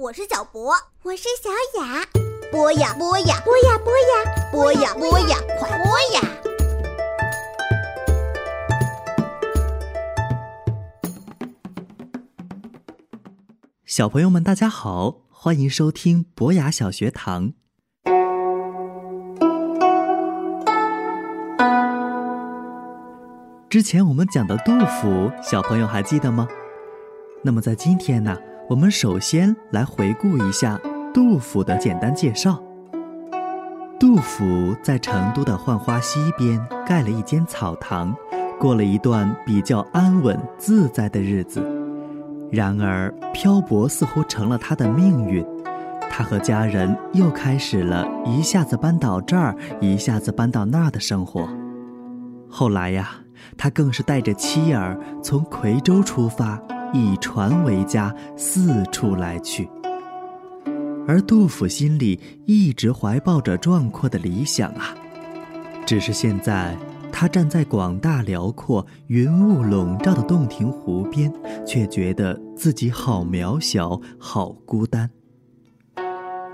我是小博，我是小雅。播呀播呀，播呀播呀，播呀播呀，快播呀！小朋友们，大家好，欢迎收听博雅小学堂。之前我们讲的杜甫，小朋友还记得吗？那么在今天呢，我们首先来回顾一下杜甫的简单介绍。杜甫在成都的浣花溪边盖了一间草堂，过了一段比较安稳自在的日子。然而，漂泊似乎成了他的命运，他和家人又开始了一下子搬到这儿，一下子搬到那儿的生活。后来呀。他更是带着妻儿从夔州出发，以船为家，四处来去。而杜甫心里一直怀抱着壮阔的理想啊，只是现在他站在广大辽阔、云雾笼罩的洞庭湖边，却觉得自己好渺小，好孤单。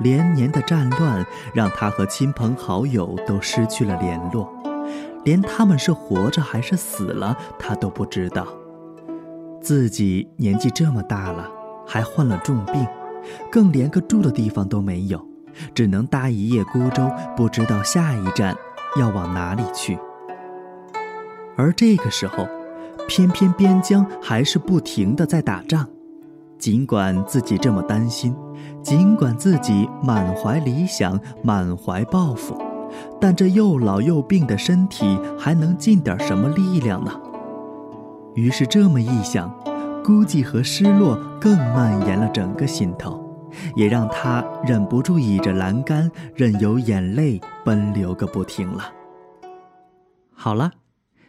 连年的战乱让他和亲朋好友都失去了联络。连他们是活着还是死了，他都不知道。自己年纪这么大了，还患了重病，更连个住的地方都没有，只能搭一叶孤舟，不知道下一站要往哪里去。而这个时候，偏偏边疆还是不停的在打仗。尽管自己这么担心，尽管自己满怀理想，满怀抱负。但这又老又病的身体还能尽点什么力量呢？于是这么一想，孤寂和失落更蔓延了整个心头，也让他忍不住倚着栏杆，任由眼泪奔流个不停了。好了，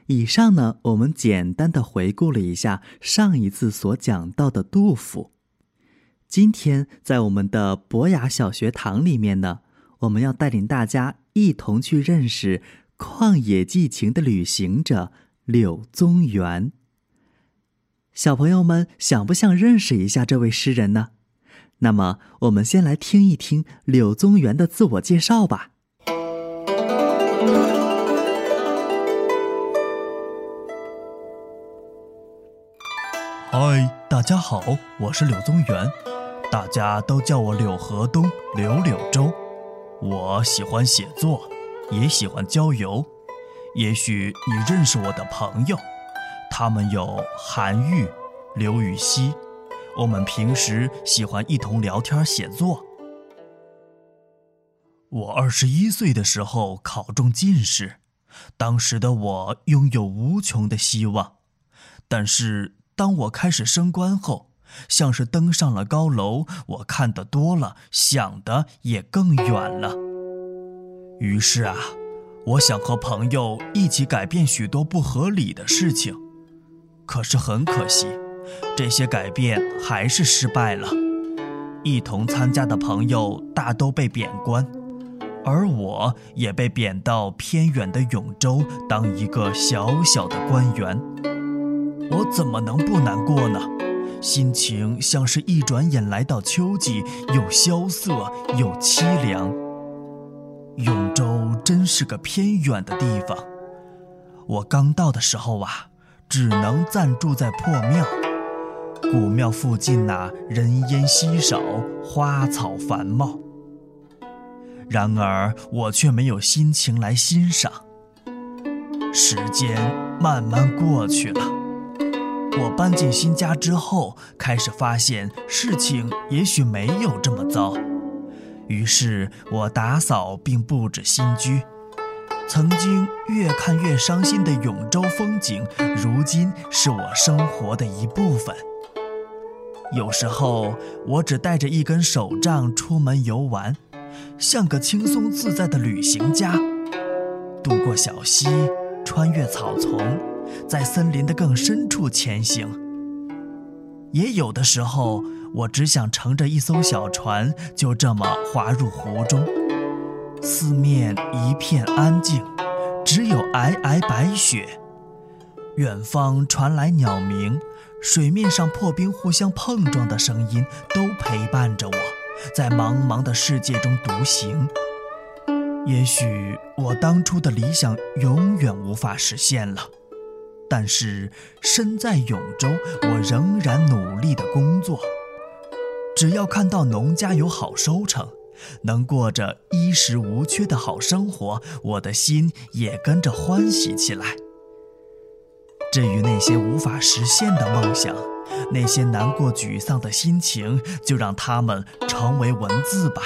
以上呢，我们简单的回顾了一下上一次所讲到的杜甫。今天在我们的博雅小学堂里面呢，我们要带领大家。一同去认识旷野寄情的旅行者柳宗元。小朋友们想不想认识一下这位诗人呢？那么，我们先来听一听柳宗元的自我介绍吧。嗨，大家好，我是柳宗元，大家都叫我柳河东、柳柳州。我喜欢写作，也喜欢郊游。也许你认识我的朋友，他们有韩愈、刘禹锡。我们平时喜欢一同聊天写作。我二十一岁的时候考中进士，当时的我拥有无穷的希望。但是当我开始升官后，像是登上了高楼，我看得多了，想的也更远了。于是啊，我想和朋友一起改变许多不合理的事情，可是很可惜，这些改变还是失败了。一同参加的朋友大都被贬官，而我也被贬到偏远的永州当一个小小的官员。我怎么能不难过呢？心情像是一转眼来到秋季，又萧瑟又凄凉。永州真是个偏远的地方，我刚到的时候啊，只能暂住在破庙。古庙附近呐，人烟稀少，花草繁茂。然而我却没有心情来欣赏。时间慢慢过去了。我搬进新家之后，开始发现事情也许没有这么糟。于是我打扫并布置新居。曾经越看越伤心的永州风景，如今是我生活的一部分。有时候我只带着一根手杖出门游玩，像个轻松自在的旅行家，渡过小溪，穿越草丛。在森林的更深处前行，也有的时候，我只想乘着一艘小船，就这么划入湖中。四面一片安静，只有皑皑白雪。远方传来鸟鸣，水面上破冰互相碰撞的声音都陪伴着我，在茫茫的世界中独行。也许我当初的理想永远无法实现了，但是身在永州，我仍然努力的工作。只要看到农家有好收成，能过着衣食无缺的好生活，我的心也跟着欢喜起来。至于那些无法实现的梦想，那些难过沮丧的心情，就让它们成为文字吧。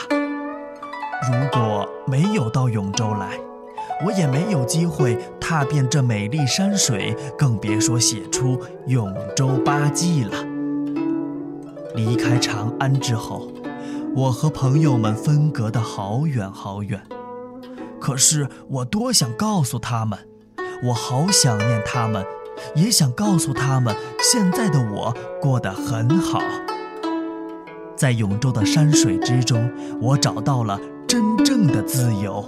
如果没有到永州来，我也没有机会踏遍这美丽山水，更别说写出《永州八记》了。离开长安之后，我和朋友们分隔的好远好远。可是我多想告诉他们，我好想念他们，也想告诉他们，现在的我过得很好。在永州的山水之中，我找到了。真正的自由。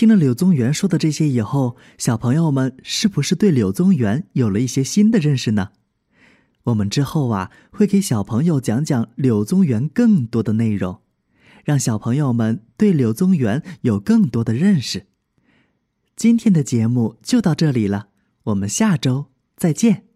听了柳宗元说的这些以后，小朋友们是不是对柳宗元有了一些新的认识呢？我们之后啊，会给小朋友讲讲柳宗元更多的内容，让小朋友们对柳宗元有更多的认识。今天的节目就到这里了，我们下周再见。